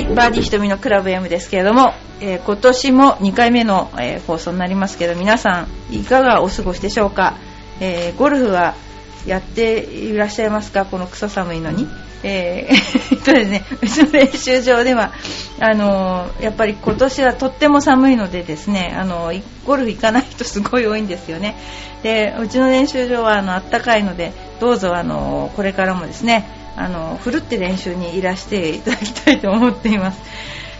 い、バーディー瞳のクラブ M ですけれども、えー今年も2回目の、えー放送になりますけど、皆さんいかがお過ごしでしょうか、えーゴルフはやっていらっしゃいますか？このクソ寒いのに。えー えっとですね、うちの練習場では、あのやっぱり今年はとっても寒いのでですね、あのゴルフ行かない人すごい多いんですよね。で、うちの練習場はあの暖かいので、どうぞあのこれからもですね、あのふるって練習にいらしていただきたいと思っています。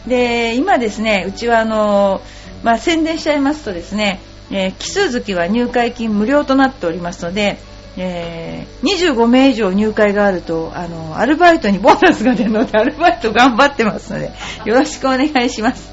で今ですねうちはあの、まあ、宣伝しちゃいますとですね、えー奇数月は入会金無料となっておりますので、えー25名以上入会があるとあのアルバイトにボーナスが出るのでアルバイト頑張ってますのでよろしくお願いします。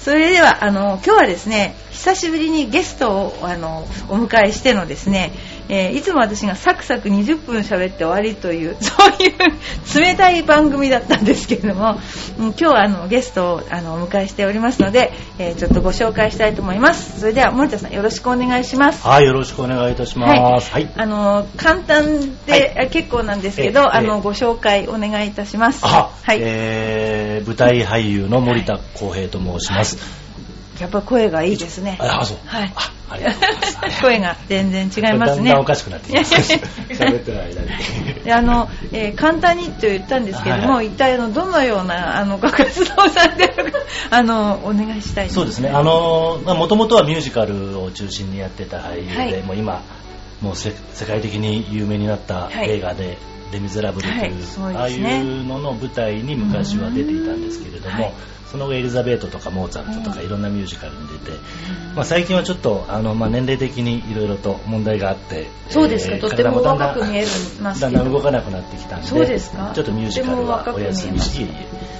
それではあの今日はですね久しぶりにゲストをあのお迎えしてのですね、えーいつも私がサクサク20分喋って終わりという そういう冷たい番組だったんですけれども、うん今日はあのゲストをあのお迎えしておりますので、えーちょっとご紹介したいと思いますそれでは森田さんよろしくお願いしますはい、よろしくお願いいたします。はい。あの簡単で、はあ結構なんですけど、ええあのご紹介お願いいたします。あ、はい、えー、舞台俳優の森田康平と申します。やっぱ声がいいですね。あ、そう。はいあ、ありがとうございます。声が全然違いますね。だんだんおかしくなってきます。喋ってる間に。であの、えー簡単にと言ったんですけれども、はい一体あのどのようなあのご活動されてるかあのお願いしたいそうですね。あの、もともとはミュージカルを中心にやってた俳優で、はいもう今、もうせ世界的に有名になったはい。映画で、レ・ミゼラブルという、はいそうああいうのの舞台に昔は出ていたんですけれども、はい。その後エリザベートとかモーツァルトとかうん。いろんなミュージカルに出て、うんまあ、最近はちょっとあの、まあ、年齢的にいろいろと問題があってそうですか。えーとても体だんだん若く見えますだんだん動かなくなってきたんでそうですか。ちょっとミュージカルはお休みし、えー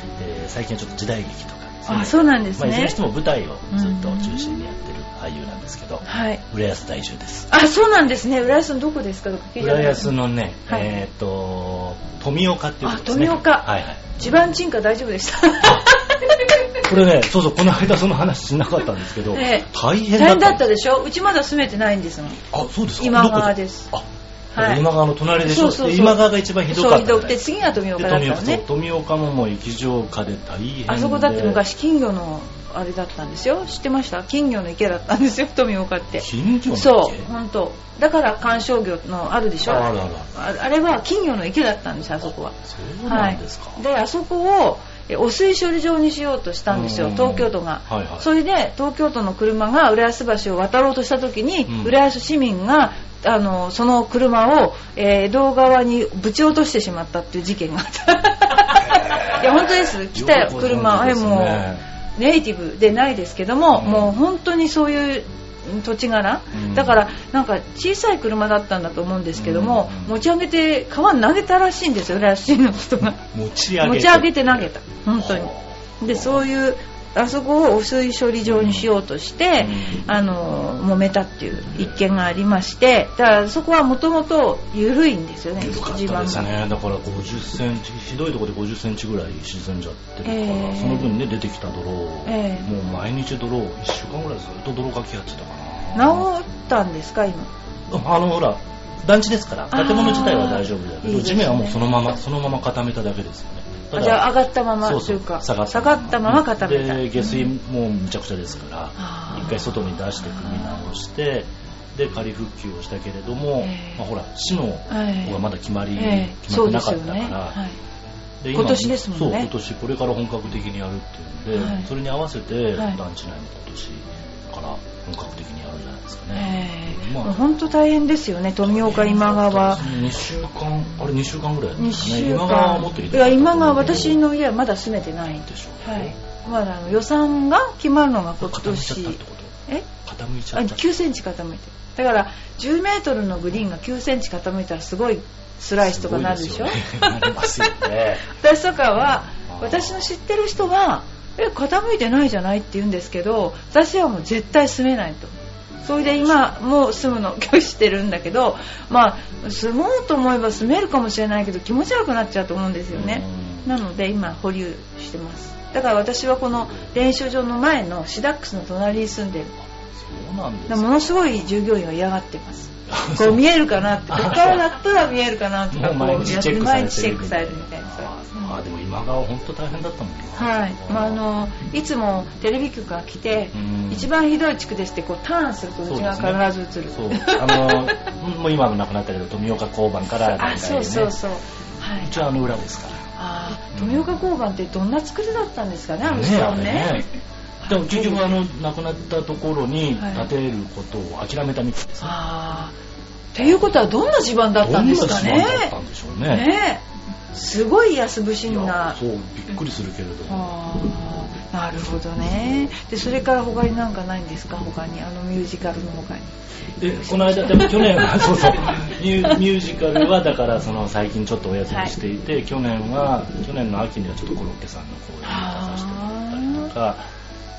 最近はちょっと時代劇とかあそうなんですね。まあ、いずれにしても舞台をずっと中心にやってる俳優なんですけど、はい。浦安在住です。あそうなんですね。浦安のどこですか？浦安のね、はい。えっ、と富岡っていうとこですね。あ富岡。はいはい。地盤沈下大丈夫でした？これねそうそうこの間その話しなかったんですけど、ええ。大変大変だだったんです。ったでしょ？うちまだ住めてないんですもん。あそうですか。今川です。あ、はい。今川の隣でしょ？そう今川が一番ひどかったそうひどくて次が富岡だったね。富岡ももう液状化で大変で。あそこだって昔金魚のあれだったんですよ。知ってました？金魚の池だったんですよ、富岡って。金魚の池？そう、本当。だから観賞魚のあるでしょ？あるあるああれは金魚の池だったんですあそこは。そうなんですか、はい、であそこをえ汚水処理場にしようとしたんですようん。東京都が、はいはい。それで東京都の車が浦安橋を渡ろうとした時に、うん。浦安市民があのその車を、えー江戸川にぶち落としてしまったっていう事件があった。いや本当です。来た車。あれねもうネイティブでないですけども、うん。もう本当にそういう土地柄、うん。だからなんか小さい車だったんだと思うんですけども、うん。持ち上げて川に投げたらしいんですよ浦安市の人が。持ち上げて持ち上げて投げた本当にでそういうあそこを汚水処理場にしようとして、うん。あの揉めたっていう一件がありましてだからそこはもともと緩いんですよね地盤がですね。だから50センチひどいところで50センチぐらい沈んじゃってるから、ええ。その分ね出てきた泥を、ええ。もう毎日泥を1週間ぐらいずっと泥かきやってたかな。治ったんですか今？あのほら団地ですから建物自体は大丈夫だけどね。地面はもうそのままそのまま固めただけですよねたじゃあ上がったままというか下がった。下がったまま固めた。で下水もむちゃくちゃですからあー。一回外に出して組み直してで仮復旧をしたけれども、ええ。まあ、ほら市の方がまだ決まり、ええ。決まってなかったから、で今年ですもんね。そう今年。これから本格的にやるっていうんで、はい。それに合わせてはい。団地内も今年から本格的にやるんじゃないですかね、ええ。まあ。本当大変ですよね富岡今川2週間あれ2週間ぐらいだった2んですかね。週今川は間もっとひいや今川私の家はまだ住めてないでしょはい。まだ予算が決まるのが今年。えあ傾いちゃった9センチ傾いてる。だから10メートルのグリーンが9センチ傾いたらすごいスライスとかなるでしょ？ね。なりますよね。私とかは私の知ってる人はえ傾いてないじゃないって言うんですけど私はもう絶対住めないと。それで今もう住むのを拒否してるんだけどまあ住もうと思えば住めるかもしれないけど気持ち悪くなっちゃうと思うんですよね。うん。なので今保留してます。だから私はこの練習場の前のシダックスの隣に住んでる。そうなんですものすごい従業員は嫌がってますこう見えるかなってここからだったら見えるかなとかこうもう毎日チェックされてる毎日チェックされるみたいな。あーでも今川本当大変だったもんね。はい、まあ、あのいつもテレビ局が来てうん。一番ひどい地区ですってこうターンするとうちが必ず映る。そう。あの もう今も亡くなったけど富岡交番からあ何回ね。そうそうそう。はい。うちはあの裏ですから。あー富岡交番ってどんな作りだったんですかねあの人はね。ねでも結局あの亡くなったところにはい。建てることを諦めたみたいですね。ああっていうことはどんな地盤だったんですかね。どんな島だったんでしょうね。すごい安不い審な。やそうびっくりするけれども。ああなるほどね。でそれから他になんかないんですか？他にあのミュージカルの他に。でこの間でも去年は そうそう。ミュミュージカルはだからその最近ちょっとお休みしていて、去年は去年の秋にはちょっとコロッケさんの公演に出させてもらったりとか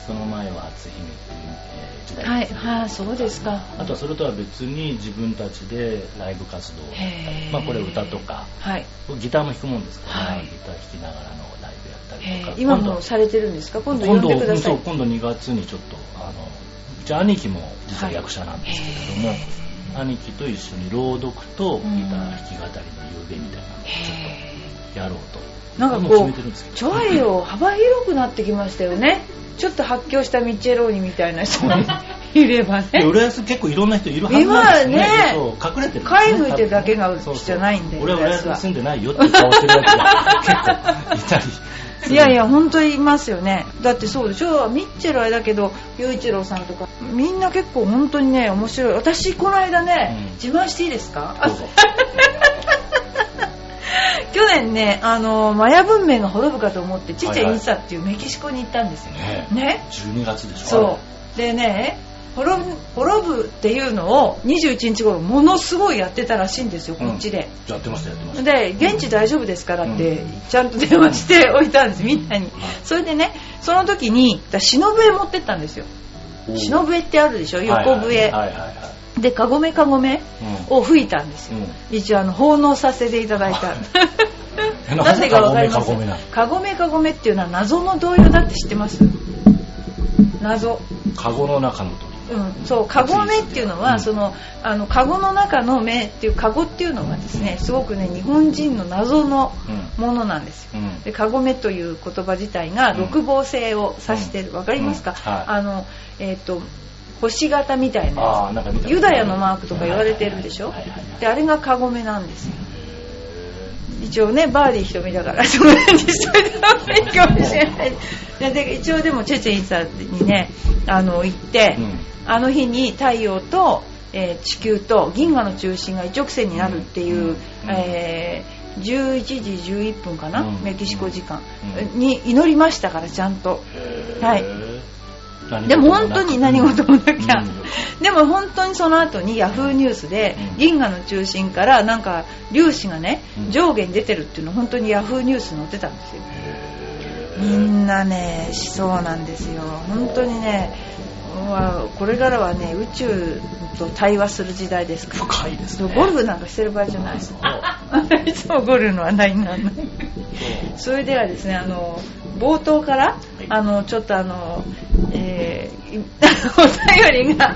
その前は初姫っていう、えー時代はいはいそうですか。あとはそれとは別に自分たちでライブ活動へー。まあこれ歌とかはい。ギターも弾くもんですから、はい。ギター弾きながらのライブやったりへとか。ー。今もされてるんですか？今度呼今度んでください。そう今度2月にちょっとあのうち兄貴も実は役者なんですけれども、兄貴と一緒に朗読とギうんター弾き語りの夕べみたいなのをちょへっとやろうと。なんかもう決こうちょいよ幅広くなってきましたよね。ちょっと発狂したミッチェローニみたいな人もいればね。で浦安結構いろんな人いるはずなんですよね今ね隠れてるね。貝向いてるだけがじゃないんで俺は浦安に住んでないよって顔してるやつが結構いたり。いやいや本当にいますよね。だってそうでしょ？ミッチェルあれだけど雄一郎さんとか。みんな結構本当にね面白い。私この間ね、うん。自慢していいですか？どうぞ 去年ねあのマヤ文明が滅ぶかと思ってチチェインサっていうメキシコに行ったんですよ。ねね。12月でしょ？そう。でね滅ぶ滅ぶっていうのを21日頃ものすごいやってたらしいんですよこっちで、うんやってましたやってました。で現地大丈夫ですからってうん。ちゃんと電話しておいたんですみんなに。それでねその時に私忍笛持ってったんですよ。忍笛ってあるでしょ？横笛はいはいはいはいでかごめかごめを吹いたんですよ。うん。一応あの奉納させていただいた。え なんでかわかりますかごめかごめなの？かごめかごめっていうのは謎の童謡だって知ってます？謎。カゴの中の鳥。うん、そうカゴメっていうのは、うん。そのあのカゴの中の目っていうカゴっていうのはですねすごくね日本人の謎のうん。ものなんですよ。うん。でカゴメという言葉自体がうん。六芒星を指してる。わ、かりますか、うん。はい。あのえっ、と星型みたいなユダヤのマークとか言われてるでしょ？であれがカゴメなんですよ。へ一応ねバーディー瞳だから その辺にしといたいいかもしれない。でで一応でもチェチェインさんにねあの行って、ーうん。あの日に太陽と、えー地球と銀河の中心が一直線になるっていう、うん。えー11時11分かな、うん。メキシコ時間、うん。に祈りましたからちゃんと。はい。何でも本当に何事もなきゃ、うん。でも本当にその後にヤフーニュースでうん。銀河の中心からなんか粒子がねうん。上下に出てるっていうの本当にヤフーニュースに載ってたんですよ。みんなねしそうなんですよ。本当にねこれからはね宇宙と対話する時代ですから。深いですね。ゴルフなんかしてる場合じゃないそういつもゴルフの話題になるの。それではですねあの冒頭から、い。あのちょっとあの、えーい お便りが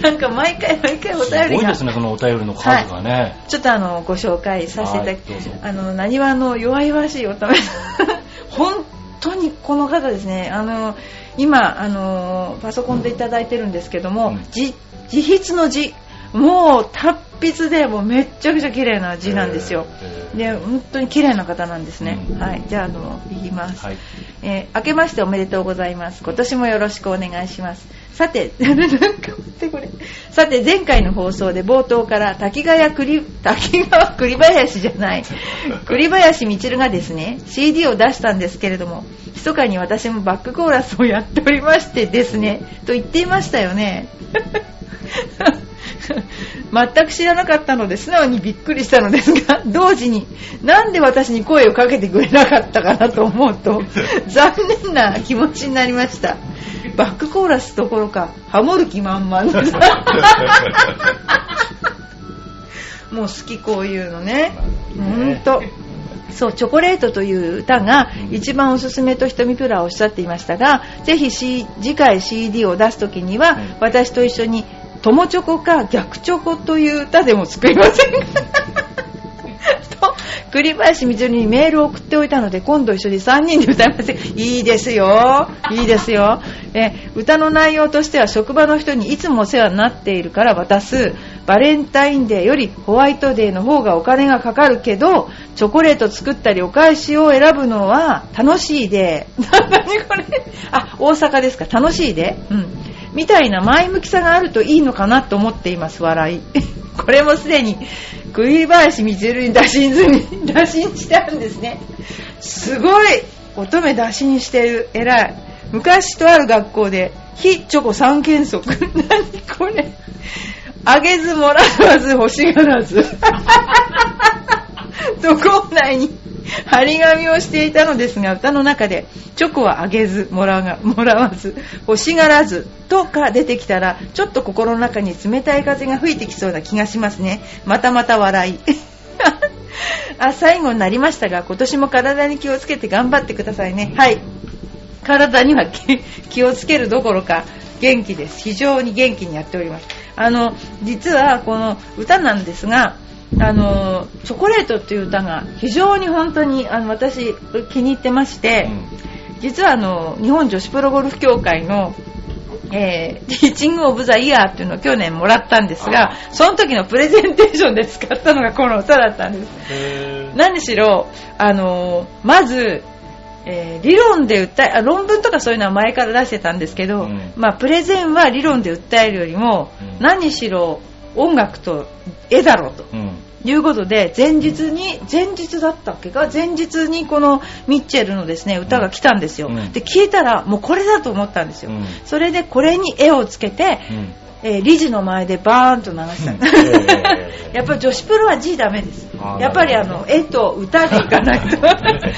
なんか毎回毎回おす便りが。ごいですね、このお便りの数がね。ちょっとあのご紹介させていただきはいあのなにわの弱々しいおため 本当にこの方ですね。あの今あのパソコンでいただいてるんですけども、うん。じ自筆の字もう達筆でもうめっちゃくちゃ綺麗な字なんですよで本当に綺麗な方なんですね、うんはいじゃああの言います、はい。えー明けましておめでとうございます。今年もよろしくお願いします。さて、なんか待ってこれ。さて、前回の放送で冒頭から滝川栗、滝川栗林じゃない。栗林みちるがですね、CD を出したんですけれども、密かに私もバックコーラスをやっておりましてですね、と言っていましたよね。全く知らなかったので素直にびっくりしたのですが 同時になんで私に声をかけてくれなかったかなと思うと 残念な気持ちになりました。バックコーラスどころかハモる気満々。もう好きこういうのね。本当そう、チョコレートという歌が一番おすすめとひとみプラはおっしゃっていましたが、ぜひ、C、次回 CD を出すときには、うん。私と一緒に友チョコか逆チョコという歌でも作りませんか？と栗林みつるにメールを送っておいたので今度一緒に3人で歌いませんいいですよ。いいですよ。え歌の内容としては職場の人にいつもお世話になっているから渡す。バレンタインデーよりホワイトデーの方がお金がかかるけどチョコレート作ったりお返しを選ぶのは楽しいで 何これ？あ大阪ですか？楽しいでうんみたいな前向きさがあるといいのかなと思っています笑い。これもすでに栗林みつるに打診済み 打診してあるんですね。すごい乙女打診してる。偉い。昔とある学校で非チョコ三原則。何これ。あげずもらわず欲しがらず。と校内に。張り紙をしていたのですが歌の中でチョコはあげずもらが もらわず欲しがらずとか出てきたらちょっと心の中に冷たい風が吹いてきそうな気がしますね。またまた笑い。あ最後になりましたが今年も体に気をつけて頑張ってくださいね。はい。体には気 をつけるどころか元気です。非常に元気にやっております。あの実はこの歌なんですがあのチョコレートっていう歌が非常に本当にあの私気に入ってまして、うん、実はあの日本女子プロゴルフ協会のえー、ティーチングオブザイヤーっていうのを去年もらったんですが、その時のプレゼンテーションで使ったのがこの歌だったんです。何しろ、あのー、まず、えー、理論で訴え論文とかそういうのは前から出してたんですけど、うん、まあ、プレゼンは理論で訴えるよりも、うん、何しろ音楽と絵だろうと。うん。いうことで前日に前日だったっけか？前日にこのミッチェルのですね歌が来たんですよ、うん、で聞いたらもうこれだと思ったんですよ、うん、それでこれに絵をつけて、えー、理事の前でバーンと流した、やっぱり女子プロは G ダメです。やっぱりあの絵と歌でいかないと。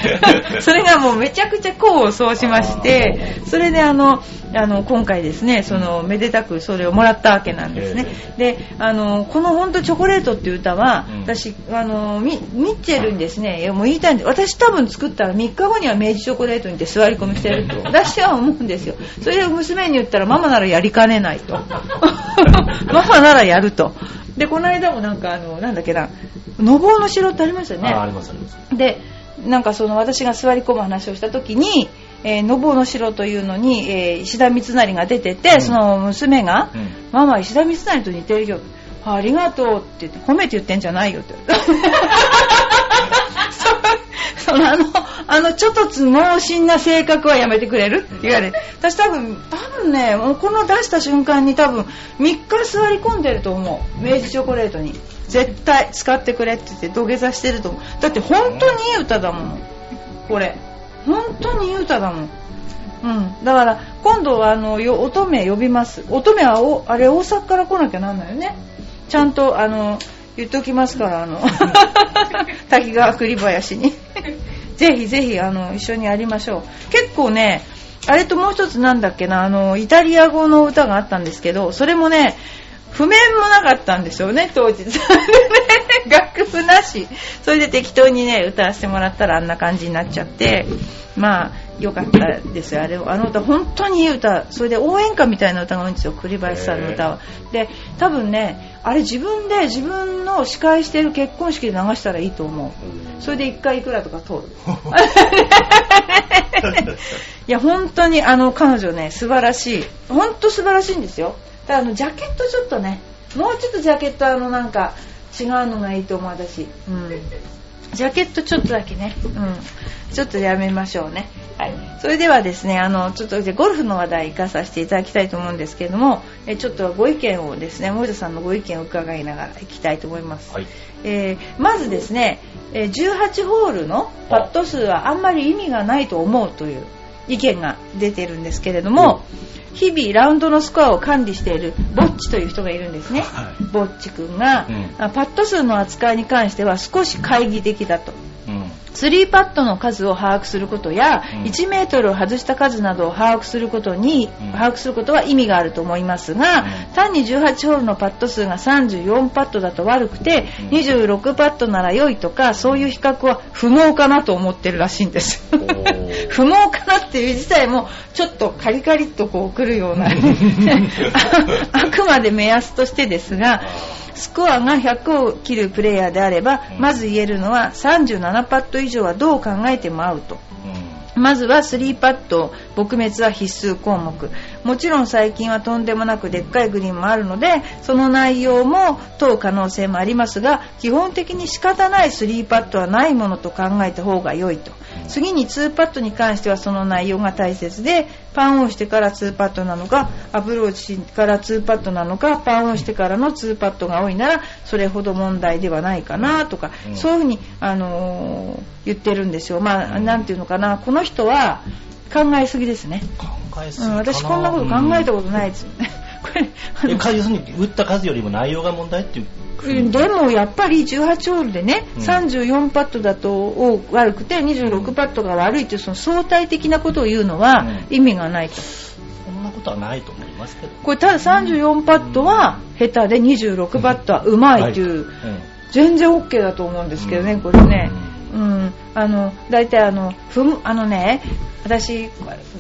それがもうめちゃくちゃ功を奏しましてそれであのあの今回ですねそのめでたくそれをもらったわけなんですね、であのこの本当チョコレートっていう歌は、うん、私あのミッチェルにですねもう言いたいんで私多分作ったら3日後には明治チョコレートにて座り込みしてると私は思うんですよ。それで娘に言ったらママならやりかねないと ママならやると。でこの間もなんかあのなんだっけなのぼうの城ってありましたよね。ありますあります。でなんかその私が座り込む話をした時にえー、のぼうの城というのに、えー、石田三成が出てて、うん、その娘が、うん、ママ石田三成と似てるよ。ありがとうって言って褒めて言ってんじゃないよって。そのあのあのちょっと猛進な性格はやめてくれる？って言われて。私多分多分ねもうこの出した瞬間に多分3日座り込んでると思う。明治チョコレートに。絶対使ってくれって言って土下座してると思う。だって本当にいい歌だもん。これ。本当にいい歌だもん。うん、だから今度はあのよ乙女呼びます。乙女はおあれ大阪から来なきゃなんないよね。ちゃんとあの言っておきますからあの。滝川栗林にぜひぜひあの一緒にやりましょう。結構ねあれともう一つなんだっけなあのイタリア語の歌があったんですけどそれもね譜面もなかったんですよね当時楽譜なし。それで適当にね歌わせてもらったらあんな感じになっちゃって。まあよかったですよ。あれあの歌本当にいい歌。それで応援歌みたいな歌が多いんですよ。栗林さんの歌は。で多分ねあれ自分で自分の司会してる結婚式で流したらいいと思う。それで1回いくらとか通る。いや本当にあの彼女ね素晴らしい。本当素晴らしいんですよ。だあのジャケットちょっとねもうちょっとジャケットあのなんか違うのがいいと思う私。うんジャケットちょっとだけね。うん。ちょっとやめましょうね。はい、それではですねあのちょっとゴルフの話題行かさせていただきたいと思うんですけれどもえちょっとご意見をですね森田さんのご意見を伺いながらいきたいと思います、はい、えー、まずですね18ホールのパット数はあんまり意味がないと思うという意見が出てるんですけれども、日々ラウンドのスコアを管理しているボッチという人がいるんですね、はい、ボッチ君が、うん、パット数の扱いに関しては少し懐疑的だと、うん、3パットの数を把握することや、うん。1メートルを外した数などを把握することに、うん。把握することは意味があると思いますが、うん。単に18ホールのパット数が34パットだと悪くて、うん。26パットなら良いとかそういう比較は不毛かなと思ってるらしいんです。不毛かなっていう自体もちょっとカリカリっとこうくるようなあ あくまで目安としてですがスコアが100を切るプレイヤーであれば、うん。まず言えるのは37パット以上はどう考えてもアウト。うんまずは3パット撲滅は必須項目もちろん最近はとんでもなくでっかいグリーンもあるのでその内容も問う可能性もありますが基本的に仕方ない3パットはないものと考えた方が良いと。次に2パットに関してはその内容が大切でパンをしてから2パットなのかアプローチから2パットなのかパンをしてからの2パットが多いならそれほど問題ではないかなとか、うん。そういうふうに、あのー言ってるんですよ。まあ、うん。なんていうのかな。この人は考えすぎですね。考えすうん、ぎかな。私こんなこと考えたことないです。よね。これ要するに打った数よりも内容が問題っていう。うんでもやっぱり18ホールでね、うん。34パットだと悪くて26パットが悪いというその相対的なことを言うのはうん。意味がないと。そんなことはないと思いますけど。これただ34パットは下手で26パットはうまいという、うん。全然 OK だと思うんですけどね、うん。これね。うん、あの大体あのふむあのね私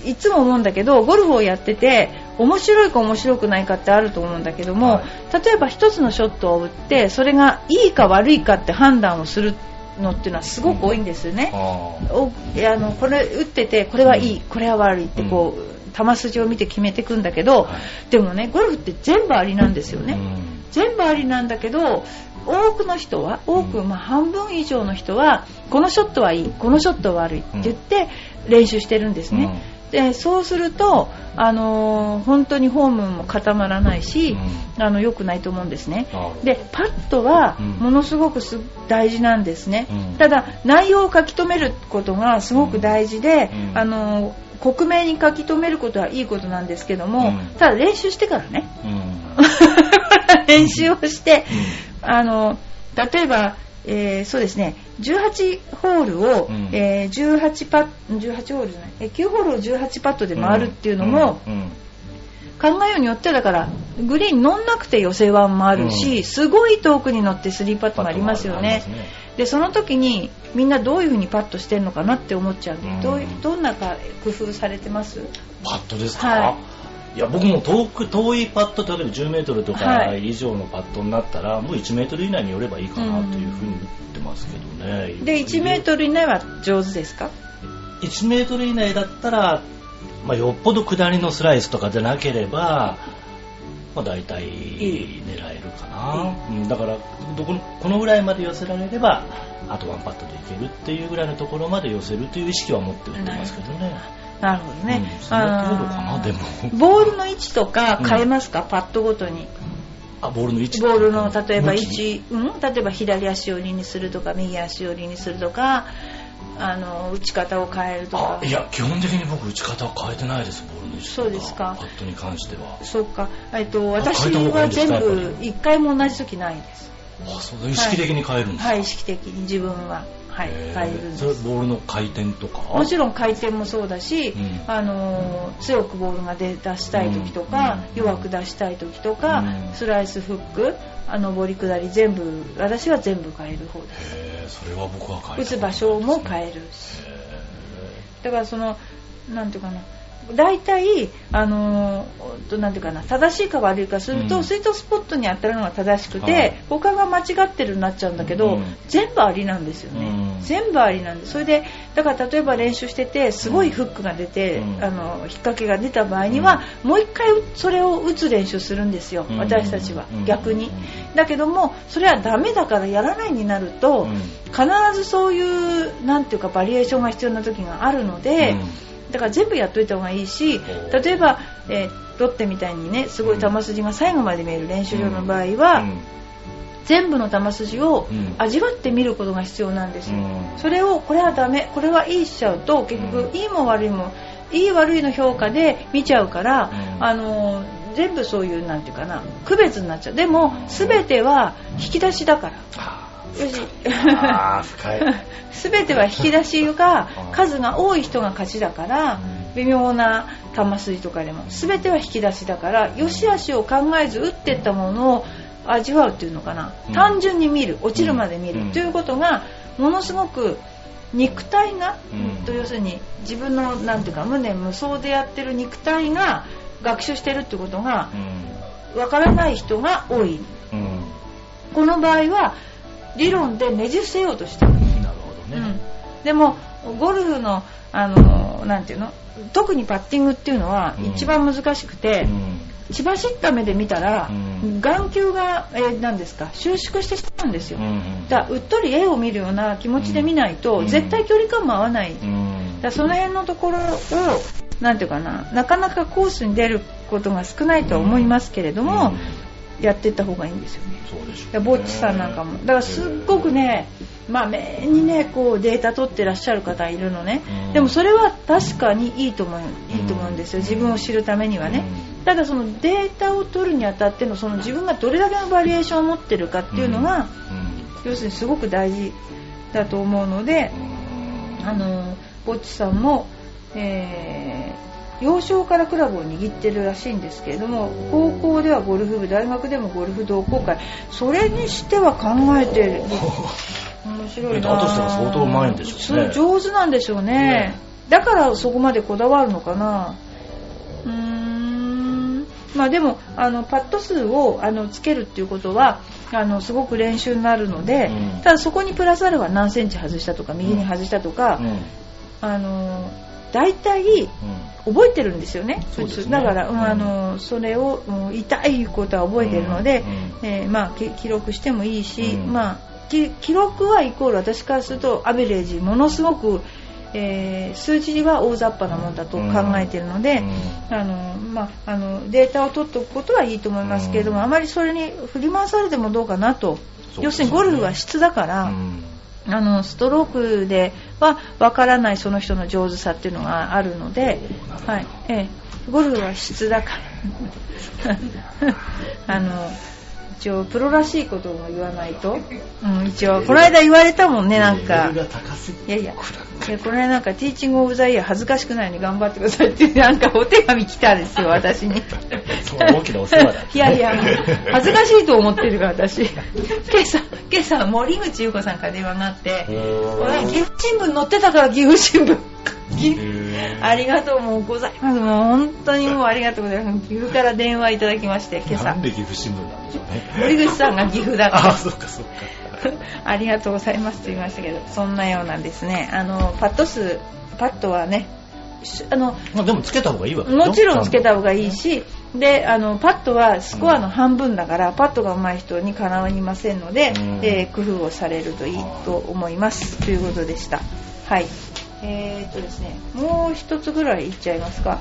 いつも思うんだけどゴルフをやってて面白いか面白くないかってあると思うんだけども、はい。例えば一つのショットを打ってそれがいいか悪いかって判断をするのっていうのはすごく多いんですよね。あー。おいやあのこれ打っててこれはいい、これは悪いってこう、球筋を見て決めていくんだけど、はい。でもねゴルフって全部ありなんですよね。うん。全部ありなんだけど多くの人は多く、うんまあ、半分以上の人はこのショットはいいこのショットは悪いって言って練習してるんですね、でそうすると、あのー本当にフォームも固まらないし、あの良くないと思うんですね。でパットはうん。ものすごくす大事なんですね、うん。ただ内容を書き留めることがすごく大事で、うん。あのー克明に書き留めることはいいことなんですけども、うん。ただ練習してからね。うん。う ん練習をして、あの例えば、えーそうですね。18ホールを、うん。えー18パッ18ホールじゃない。えー9ホールを18パットで回るっていうのも、うん。うん。考えようによってはだからグリーン乗んなくて寄せワンもあるし、うん。すごい遠くに乗って3パットもありますよね。でその時にみんなどういう風にパットしてるのかなって思っちゃうんで、うん。どういどんなか工夫されてます？パットですか、はいや僕も遠く遠いパット例えば10メートルとかはい。以上のパットになったら、もう1メートル以内に寄ればいいかなというふうに言ってますけどね、で1メートル。以内は上手ですか？1メートル以内だったら、まあ、よっぽど下りのスライスとかでなければ、まあ、大体狙えるかな、うんだからどここのぐらいまで寄せられればあとワンパットでいけるっていうぐらいのところまで寄せるという意識は持って打ってますけどねなるほどね、うんその程度かなでも。ボールの位置とか変えますか、パットごとに。あボールの位置。ボールの例えば位置、うん、例えば左足寄りにするとか右足寄りにするとかあの打ち方を変えるとか。あいや基本的に僕打ち方は変えてないですボールの位置とそうですか。パットに関しては。そうか、えっと、私は全部一回も同じ時ないです。あそう意識的に変えるんですか、はい意識的に自分は、はい、変えるんです。それボールの回転とか？もちろん回転もそうだし、うん。あのー強くボールが出出したい時とか、うん。弱く出したい時とか、うん。スライスフックあの上り下り全部私は全部変える方です。それは僕は変え打つ場所も変える。しだからそのなんていうかな大体あのーとなんていうかな正しいか悪いかすると、うん。スイートスポットに当たるのが正しくて、はい。他が間違ってるになっちゃうんだけど、うん。全部ありなんですよね、うん。全部ありなんです。それでだから例えば練習しててすごいフックが出て、うん。あの引っ掛けが出た場合には、もう一回それを打つ練習するんですよ、うん。私たちは、うん。逆に、うんだけどもそれはダメだからやらないになると、うん。必ずそういうなんていうかバリエーションが必要な時があるので、うんだから全部やっといた方がいいしお例えば、えーロッテみたいにねすごい球筋が最後まで見える練習場の場合は、うん。全部の球筋をうん。味わって見ることが必要なんですよ、うん。それをこれはダメこれはいいしちゃうと結局、うんいいも悪いもいい悪いの評価で見ちゃうから、うん。あの全部そういうなんていうかな区別になっちゃう。でも全ては引き出しだから。あよし。ああ深い。全ては引き出しがうん。数が多い人が勝ちだからうん。微妙な玉筋とかでも。全ては引き出しだから良し悪しを考えず打ってったものを味わうっていうのかな、うん。単純に見る落ちるまで見る、うん。ということがものすごく肉体が、うん。と要するに自分のなんていうか無念無想でやってる肉体が学習してるってことがわからない人が多い。この場合は理論でねじ伏せようとしてる。なるほどね。うん、でもゴルフのあのなんていうの？特にパッティングっていうのはうん。一番難しくて、うん。血走った目で見たら、うん。眼球が、えー何ですか？収縮してしまうんですよ、うんだからうっとり絵を見るような気持ちで見ないと、うん。絶対距離感も合わない、だその辺のところをなんていうかな？なかなかコースに出ることが少ないとは思いますけれども、うんやっていった方がいいんですよね。そうでしょうね。ぼっちさんなんかも。だからすっごくねまあ面にねこうデータ取ってらっしゃる方いるのね、うん。でもそれは確かにいいと思ういいと思うんですよ。自分を知るためにはね、うただそのデータを取るにあたってのその自分がどれだけのバリエーションを持ってるかっていうのが、要するにすごく大事だと思うので、あのぼっちさんも、えー幼少からクラブを握ってるらしいんですけれども高校ではゴルフ部大学でもゴルフ同好会それにしては考えてる。面白いなだとしたら相当うまいんでしょうね。上手なんでしょうねね。だからそこまでこだわるのかな。うーん。まあでもあのパット数をあのつけるっていうことはあのすごく練習になるので、うん。ただそこにプラスアルファ何センチ外したとか右に外したとか、うん。あの大体うん覚えてるんですよね。そうですね。だから、うんうん。あのそれを、うん痛いことは覚えてるので、うんうん。えーまあ、き記録してもいいし、うん。まあ、き記録はイコール私からするとアベレージものすごく、えー数字は大雑把なもんだと考えているので、あのまあ、あのデータを取っておくことはいいと思いますけれども、うん。あまりそれに振り回されてもどうかなと、ね。要するにゴルフは質だから。あのストロークではわからないその人の上手さっていうのがあるので、はい。ええ、ゴルフは質だから。あの一応プロらしいことも言わないと、うん、一応この間言われたもんねなんか。いやいや。いやこれなんかティーチングオブザイヤー恥ずかしくないように頑張ってくださいって なんかお手紙来たんですよ私に。そう大きなお世話だいやいや恥ずかしいと思ってるから私。今朝今朝森口優子さんから電話があってこれ岐阜新聞載ってたから岐阜新聞。岐ありがとうもうございます。もう本当にもうありがとうございます。岐阜から電話いただきまして今朝。なんで岐阜新聞なんでしょうね。森口さんが岐阜だから。あそっかそっか。ありがとうございます。と言いましたけどそんなようなんですね。あのパット数パットはねしあのまあでもつけた方がいいわもちろんつけちた方がいいしであのパットはスコアの半分だから、パットが上手い人にかないませんので、うん。えー工夫をされるといいと思います。ということでした。はいえー、っとですねもう一つぐらいいっちゃいますか。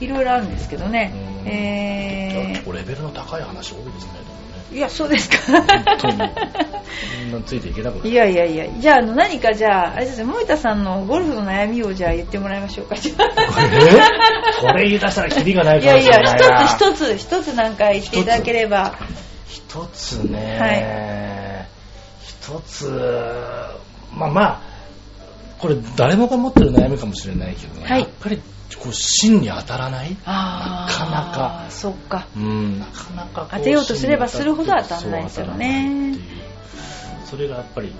いろいろあるんですけどね。うん。え結構レベルの高い話多いですねいやそうですか。ついていけなくいやいやいやじゃああの何かじゃああれですね森田さんのゴルフの悩みをじゃあ言ってもらいましょうか。じゃあれ言い出したらキリがないいやいやいな一つ一つ一つなんか言っていただければ。一つね、一つ。まあまあこれ誰もが持ってる悩みかもしれないけど、はい。やっぱりこう芯に当たらない？なかなか。そっか。うんなかなかこ当てようとすればするほど当たらないですよね。それがやっぱり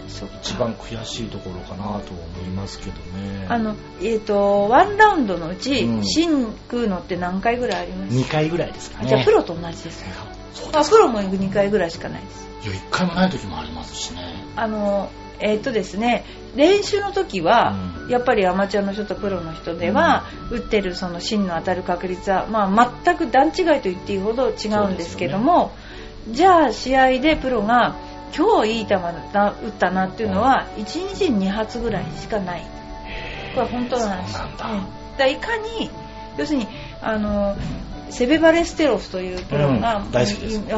一番悔しいところかなとは思いますけどね。あのえっ、とワンラウンドのうち、うん。芯食うのって何回ぐらいあります？2回ぐらいですかね。じゃあプロと同じですよあプロも2回ぐらいしかないです。いや1回もない時もありますしね。あのえっ、とですね練習の時は、うん。やっぱりアマチュアの人とプロの人では、打ってるその芯の当たる確率は、まあ、全く段違いと言っていいほど違うんですけども、じゃあ試合でプロが今日いい球だ打ったなっていうのは1日に2発ぐらいしかない。これ本当の話だ。いかに要するにあのセベバレステロフというプロが、うん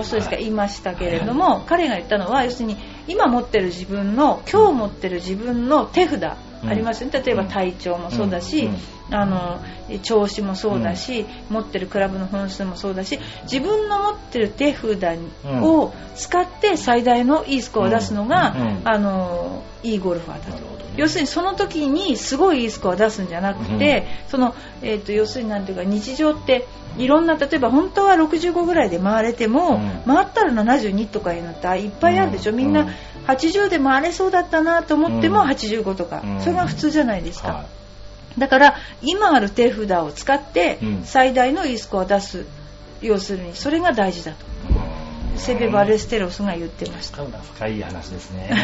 そうですか、はい言いましたけれども、彼が言ったのは要するに今持ってる自分の今日持ってる自分の手札ありますよね、例えば体調もそうだし、あの調子もそうだし、持ってるクラブの本数もそうだし自分の持ってる手札を使って最大のいいスコアを出すのが、あのいいゴルファーだと。要するにその時にすごいいいスコアを出すんじゃなくて、そのえーと、要するになんていうか日常っていろんな例えば本当は65ぐらいで回れても、回ったら72とかいうのっていっぱいあるでしょ、みんな80で回れそうだったなと思っても85とか、それが普通じゃないですか。だから今ある手札を使って最大のいいスコアを出す、要するにそれが大事だと。セベ・バレステロスが言ってました。深い話ですね。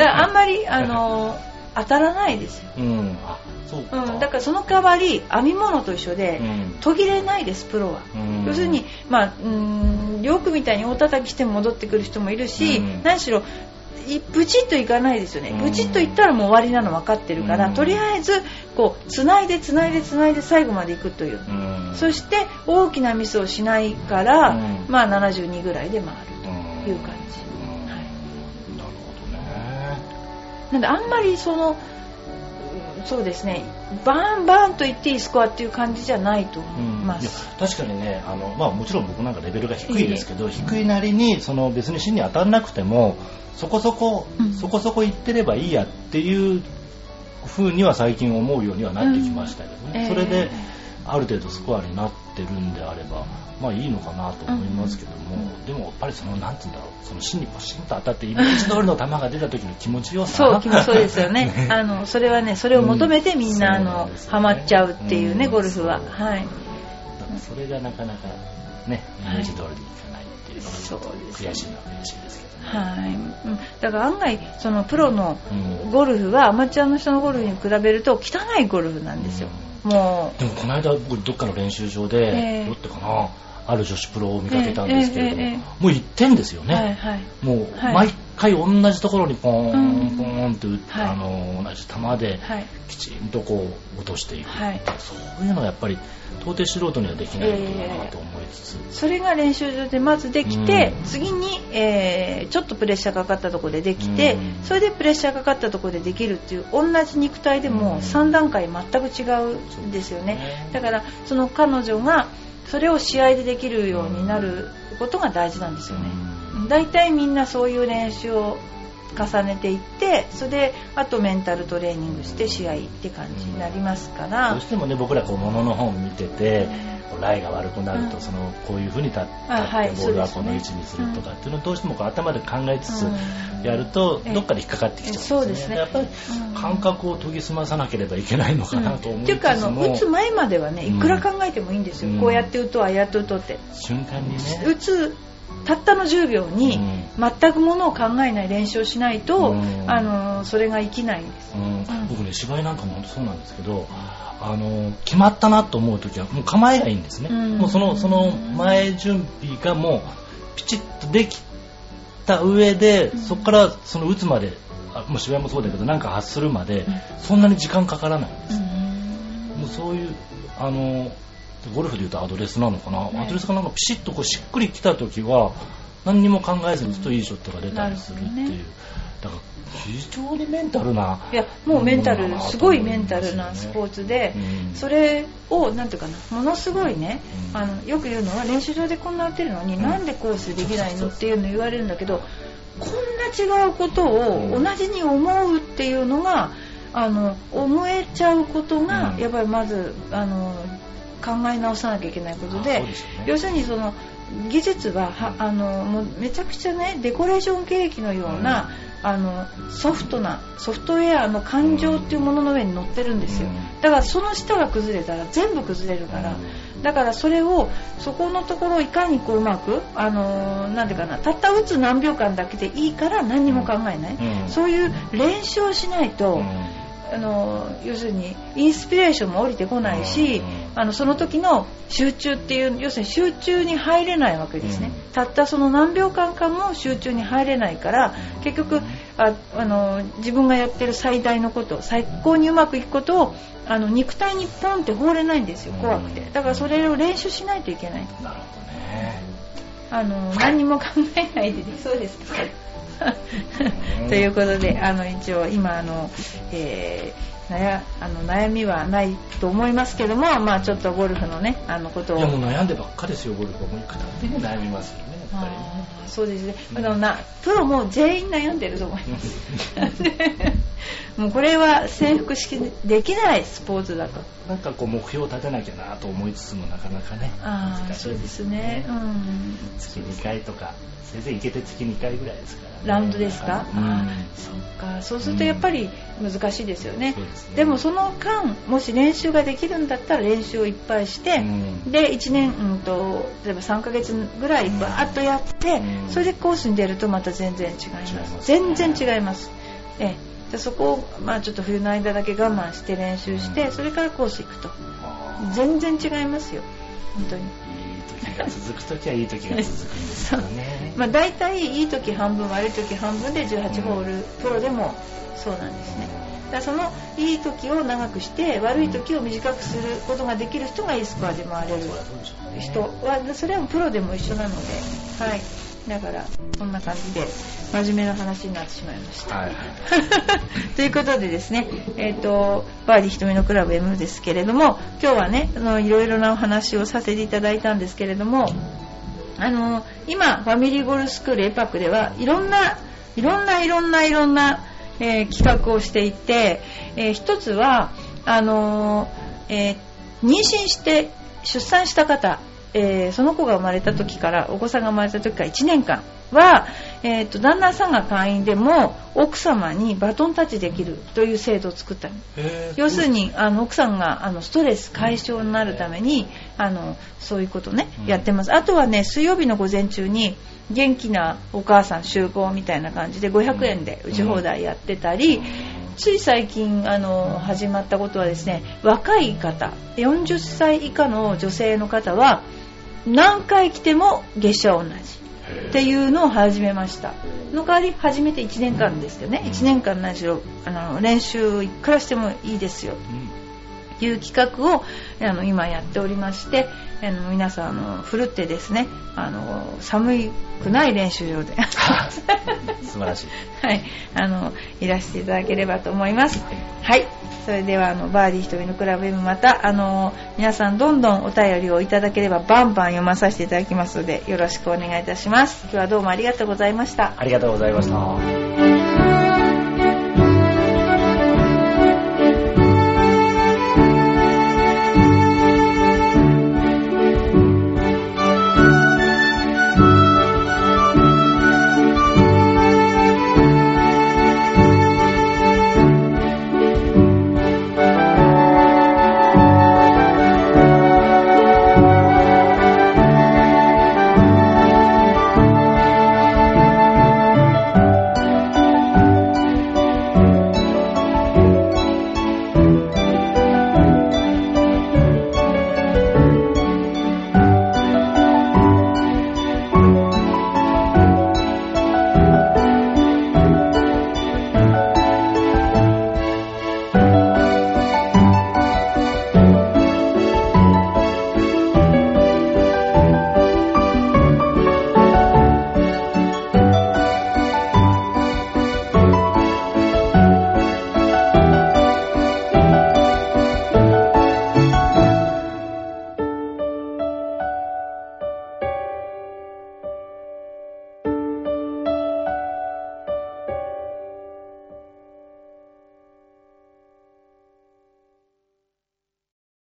あんまりあの当たらないです。よ、うん。あそうか。うん、だからその代わり編み物と一緒で、途切れないですプロは、要するに、まあ、うんよくみたいに大叩きして戻ってくる人もいるし、何しろブチッといかないですよね、ブチッといったらもう終わりなの分かってるから、とりあえずこうつないでつないでつないで最後までいくという、そして大きなミスをしないから、まあ72ぐらいで回るという感じ、なんであんまりそのそうですね。バーンバーンと言っていいスコアっていう感じじゃないと思います、うん、確かにねあの、まあ、もちろん僕なんかレベルが低いですけど、低いなりにその別に芯に当たらなくてもそこそこ、うん、そこそこ行ってればいいやっていう風には最近思うようにはなってきましたけどね、うんえ。ー、それである程度スコアになってるんであればまあいいのかなと思いますけども、うん、でもやっぱりそのなんて言うんだろうその芯にパシンと当たってイメージ通りの球が出た時の気持ちよさ。そうそうですよね。ね、あのそれはねそれを求めてみんな、あの、ね、ハマっちゃうっていうね、ゴルフは。はい。それがなかなかねイメージ通りにいかないっていうのがちょっと悔しいのは悔しいですけどはい、だから案外そのプロのゴルフはアマチュアの人のゴルフに比べると汚いゴルフなんですよ、もう。でもこの間僕どっかの練習場で、えー、どってかなある女子プロを見かけたんですけれども、えーえー、もう1点ですよね、はいはい、もう毎回同じところにポーンポーンって打って、はい、あの同じ球できちんとこう落としていく、はい、そういうのはやっぱり到底素人にはできないことだなと思いつつ、えー、それが練習場でまずできて、うん、次に、えー、ちょっとプレッシャーかかったところでできて、うん、それでプレッシャーかかったところでできるっていう同じ肉体でも3段階全く違うんですよね、ね、だからその彼女がそれを試合でできるようになることが大事なんですよね、大体みんなそういう練習を重ねていってそれであとメンタルトレーニングして試合って感じになりますから、どうしてもね僕らこうものの本見てて、ライが悪くなると、そのこういう風に立ってボールはこの位置にするとかっていうのをどうしてもこう頭で考えつつやるとどっかで引っかかってきちゃうんですね,、やっぱり感覚を研ぎ澄まさなければいけないのかなと思う、っていうかあの打つ前まではねいくら考えてもいいんですよ、こうやって打とうああやって打とうって。瞬間にね。打つたったの10秒に全くものを考えない練習をしないと、うん、あのそれが生きないんです、うん、僕ね芝居なんかも本当そうなんですけどあの決まったなと思う時はもう構えがいいんですね、うん、もうそのその前準備がもうピチッとできた上で、そこからその打つまであもう芝居もそうだけどなんか発するまでそんなに時間かからないんです、もうそういうあのゴルフでいうとアドレスなのかな、ね、アドレスがなんかピシッとこうしっくりきた時は何にも考えずにずっといいショットが出たりするっていう、ね、だから非常にメンタルないやもうメンタルすごいメンタルなスポーツで、うん、それをなんていうかなものすごいね、うん、あのよく言うのは練習場でこんな打てるのに、うん、なんでコースできないのっていうの言われるんだけどこんな違うことを同じに思うっていうのがあの思えちゃうことが、やっぱりまずあの考え直さなきゃいけないことで、ね、要するにその技術ははあのもうめちゃくちゃねデコレーションケーキのような、うん、あのソフトなソフトウェアの感情っていうものの上に乗ってるんですよ、だからその下が崩れたら全部崩れるから、だからそれをそこのところをいかにこううまくあのなんていうかなたった打つ何秒間だけでいいから何にも考えない、そういう練習をしないと、あの要するにインスピレーションも降りてこないし、あのその時の集中っていう要するに集中に入れないわけですね、たったその何秒間かも集中に入れないから結局ああの自分がやってる最大のこと最高にうまくいくことをあの肉体にポンって放れないんですよ。怖くて。だからそれを練習しないといけない。なるほどねあの何にも考えないでできそうです。か ということであの一応今あの、えー悩あの悩みはないと思いますけども、まあ、ちょっとゴルフのねあのことを。いやもう悩んでばっかですよゴルフは。もうくたってね悩みますよねやっぱり。ねそうですね、あのなプロも全員悩んでると思います。もうこれは征服式できないスポーツだと。なんかこう目標を立てなきゃなと思いつつもなかなかねああそうですね、うん、月2回とかせいぜい行けて月2回ぐらいですから、ね、ラウンドですか、うんあそっか。そうするとやっぱり難しいですよね,、そうですね。でもその間もし練習ができるんだったら練習をいっぱいして、うん。で1年、うん、と例えば3ヶ月ぐらいバーッとやって、うん。それでコースに出るとまた全然違います。ます全然違います、ええ。でそこを、まあ、ちょっと冬の間だけ我慢して練習して、うん。それからコース行くと。あ全然違いますよ。本当に時が続く時はいい時が続くんですよね。まあ、大体いい時半分悪い時半分で18ホール、プロでもそうなんですね。だからそのいい時を長くして悪い時を短くすることができる人がいいスコアで回れる人はそれはプロでも一緒なので、はい、だからそんな感じで真面目な話になってしまいました。はいはい ということでですね、えっ、と、バーディー瞳のクラブ M ですけれども、今日はね、いろいろなお話をさせていただいたんですけれども、あの、今、ファミリーゴルフスクールエパックでは、いろんな、いろんな、いろんな、いろんな、えー企画をしていて、えー一つは、あのーえー妊娠して出産した方、えーその子が生まれた時からお子さんが生まれた時から1年間は、えー、と旦那さんが会員でも奥様にバトンタッチできるという制度を作った要するにあの奥さんがあのストレス解消になるためにあのそういうことね、うん。やってます。あとはね水曜日の午前中に元気なお母さん集合みたいな感じで500円で打ち放題やってたり、つい最近あの始まったことはですね若い方40歳以下の女性の方は何回来ても月謝は同じ。っていうのを始めました。の代わり始めて1年間ですよね。1年間何しろあの練習いくらしてもいいですよいう企画をあの今やっておりましてあの皆さんあのふるってですねあの寒くない練習場で 素晴らしい はい、あのいらしていただければと思います。はい、それではあのバーディー瞳のクラブ M またあの皆さんどんどんお便りをいただければバンバン読まさせていただきますのでよろしくお願いいたします。今日はどうもありがとうございました。ありがとうございました